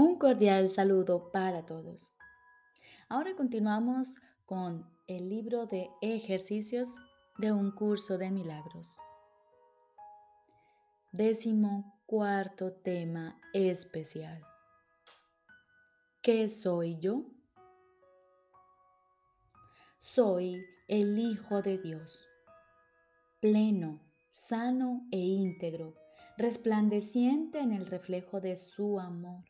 Un cordial saludo para todos. Ahora continuamos con el libro de ejercicios de un curso de milagros. Décimo cuarto tema especial. ¿Qué soy yo? Soy el Hijo de Dios, pleno, sano e íntegro, resplandeciente en el reflejo de su amor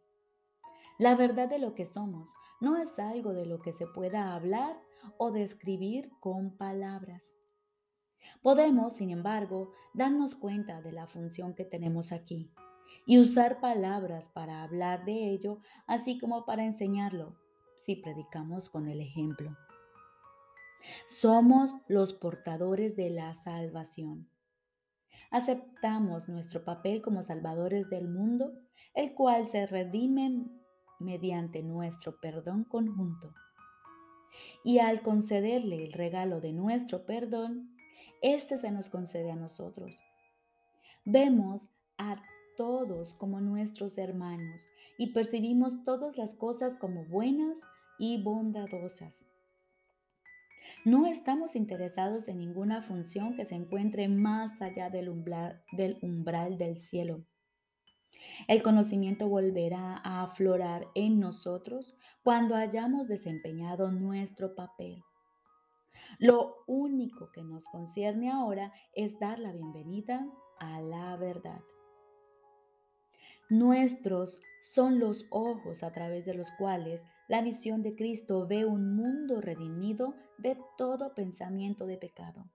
La verdad de lo que somos no es algo de lo que se pueda hablar o describir con palabras. Podemos, sin embargo, darnos cuenta de la función que tenemos aquí y usar palabras para hablar de ello, así como para enseñarlo, si predicamos con el ejemplo. Somos los portadores de la salvación. Aceptamos nuestro papel como salvadores del mundo, el cual se redime mediante nuestro perdón conjunto. Y al concederle el regalo de nuestro perdón, éste se nos concede a nosotros. Vemos a todos como nuestros hermanos y percibimos todas las cosas como buenas y bondadosas. No estamos interesados en ninguna función que se encuentre más allá del umbral del, umbral del cielo. El conocimiento volverá a aflorar en nosotros cuando hayamos desempeñado nuestro papel. Lo único que nos concierne ahora es dar la bienvenida a la verdad. Nuestros son los ojos a través de los cuales la visión de Cristo ve un mundo redimido de todo pensamiento de pecado.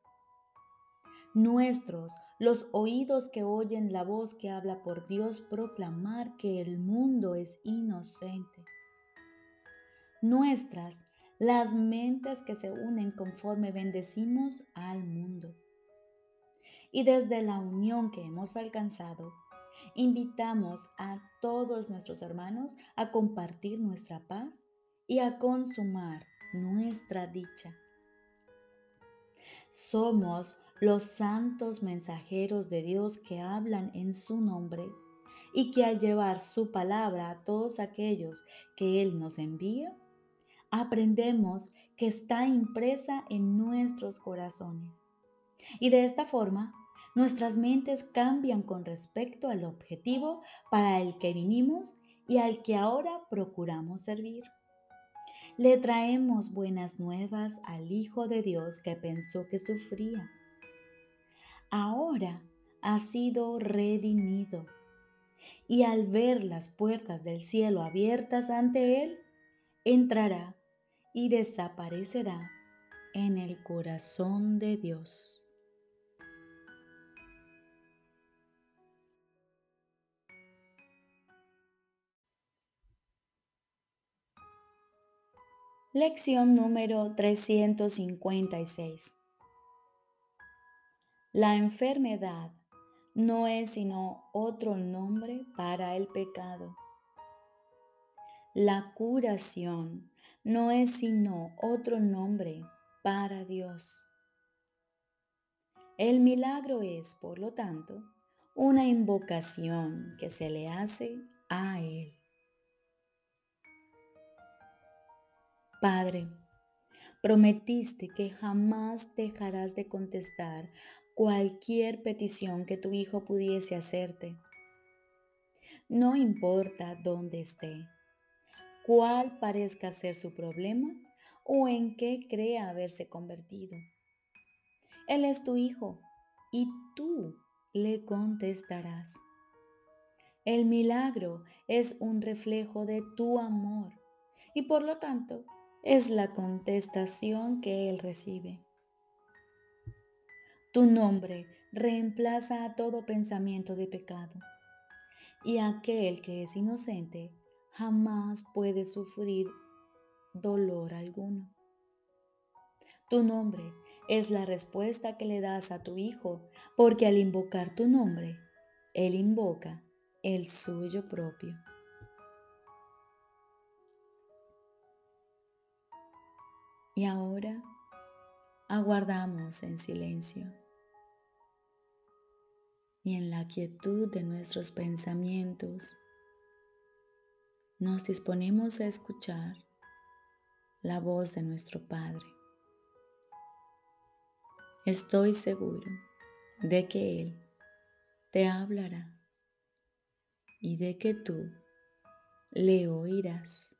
Nuestros los oídos que oyen la voz que habla por Dios proclamar que el mundo es inocente. Nuestras, las mentes que se unen conforme bendecimos al mundo. Y desde la unión que hemos alcanzado, invitamos a todos nuestros hermanos a compartir nuestra paz y a consumar nuestra dicha. Somos los santos mensajeros de Dios que hablan en su nombre y que al llevar su palabra a todos aquellos que Él nos envía, aprendemos que está impresa en nuestros corazones. Y de esta forma, nuestras mentes cambian con respecto al objetivo para el que vinimos y al que ahora procuramos servir. Le traemos buenas nuevas al Hijo de Dios que pensó que sufría ahora ha sido redimido. Y al ver las puertas del cielo abiertas ante él, entrará y desaparecerá en el corazón de Dios. Lección número 356. La enfermedad no es sino otro nombre para el pecado. La curación no es sino otro nombre para Dios. El milagro es, por lo tanto, una invocación que se le hace a Él. Padre, prometiste que jamás dejarás de contestar cualquier petición que tu hijo pudiese hacerte. No importa dónde esté, cuál parezca ser su problema o en qué crea haberse convertido. Él es tu hijo y tú le contestarás. El milagro es un reflejo de tu amor y por lo tanto es la contestación que Él recibe. Tu nombre reemplaza a todo pensamiento de pecado y aquel que es inocente jamás puede sufrir dolor alguno. Tu nombre es la respuesta que le das a tu hijo, porque al invocar tu nombre, él invoca el suyo propio. Y ahora aguardamos en silencio y en la quietud de nuestros pensamientos nos disponemos a escuchar la voz de nuestro Padre. Estoy seguro de que Él te hablará y de que tú le oirás.